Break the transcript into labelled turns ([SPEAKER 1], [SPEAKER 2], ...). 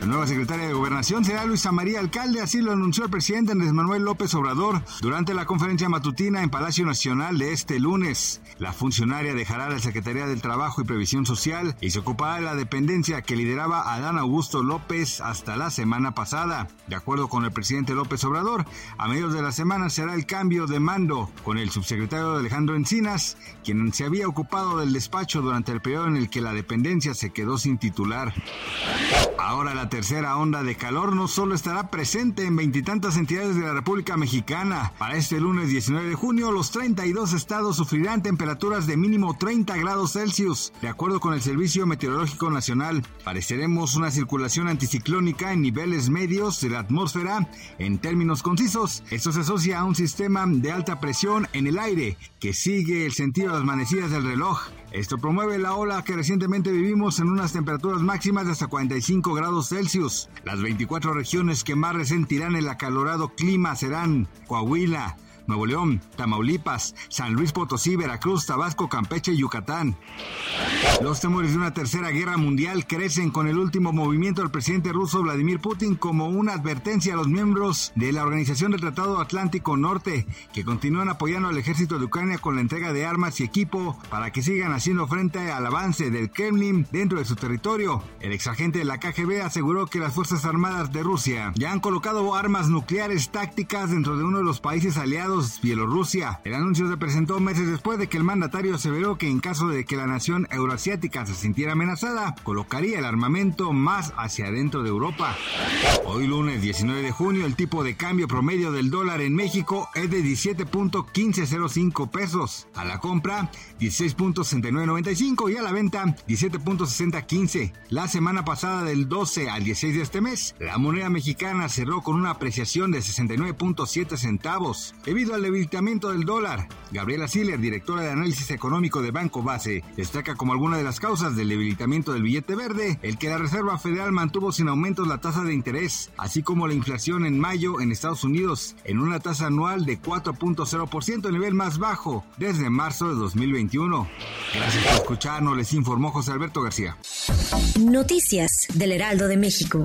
[SPEAKER 1] La nueva secretaria de Gobernación será Luisa María Alcalde, así lo anunció el presidente Andrés Manuel López Obrador durante la conferencia matutina en Palacio Nacional de este lunes. La funcionaria dejará la Secretaría del Trabajo y Previsión Social y se ocupará de la dependencia que lideraba Adán Augusto López hasta la semana pasada. De acuerdo con el presidente López Obrador, a mediados de la semana será el cambio de mando con el subsecretario Alejandro Encinas, quien se había ocupado del despacho durante el periodo en el que la dependencia se quedó sin titular. Ahora la tercera onda de calor no solo estará presente en veintitantas entidades de la República Mexicana. Para este lunes 19 de junio, los 32 estados sufrirán temperaturas de mínimo 30 grados Celsius. De acuerdo con el Servicio Meteorológico Nacional, pareceremos una circulación anticiclónica en niveles medios de la atmósfera. En términos concisos, esto se asocia a un sistema de alta presión en el aire que sigue el sentido de las manecidas del reloj. Esto promueve la ola que recientemente vivimos en unas temperaturas máximas de hasta 45 grados Celsius. Las 24 regiones que más resentirán el acalorado clima serán Coahuila, Nuevo León, Tamaulipas, San Luis Potosí, Veracruz, Tabasco, Campeche y Yucatán. Los temores de una tercera guerra mundial crecen con el último movimiento del presidente ruso Vladimir Putin como una advertencia a los miembros de la Organización del Tratado Atlántico Norte que continúan apoyando al ejército de Ucrania con la entrega de armas y equipo para que sigan haciendo frente al avance del Kremlin dentro de su territorio. El exagente de la KGB aseguró que las Fuerzas Armadas de Rusia ya han colocado armas nucleares tácticas dentro de uno de los países aliados Bielorrusia. El anuncio se presentó meses después de que el mandatario aseveró que en caso de que la nación euroasiática se sintiera amenazada, colocaría el armamento más hacia adentro de Europa. Hoy lunes 19 de junio el tipo de cambio promedio del dólar en México es de 17.1505 pesos. A la compra 16.6995 y a la venta 17.6015. La semana pasada del 12 al 16 de este mes, la moneda mexicana cerró con una apreciación de 69.7 centavos. Al debilitamiento del dólar, Gabriela Siller, directora de análisis económico de Banco Base, destaca como alguna de las causas del debilitamiento del billete verde el que la Reserva Federal mantuvo sin aumentos la tasa de interés, así como la inflación en mayo en Estados Unidos en una tasa anual de 4.0%, nivel más bajo desde marzo de 2021. Gracias por escucharnos, les informó José Alberto García.
[SPEAKER 2] Noticias del Heraldo de México.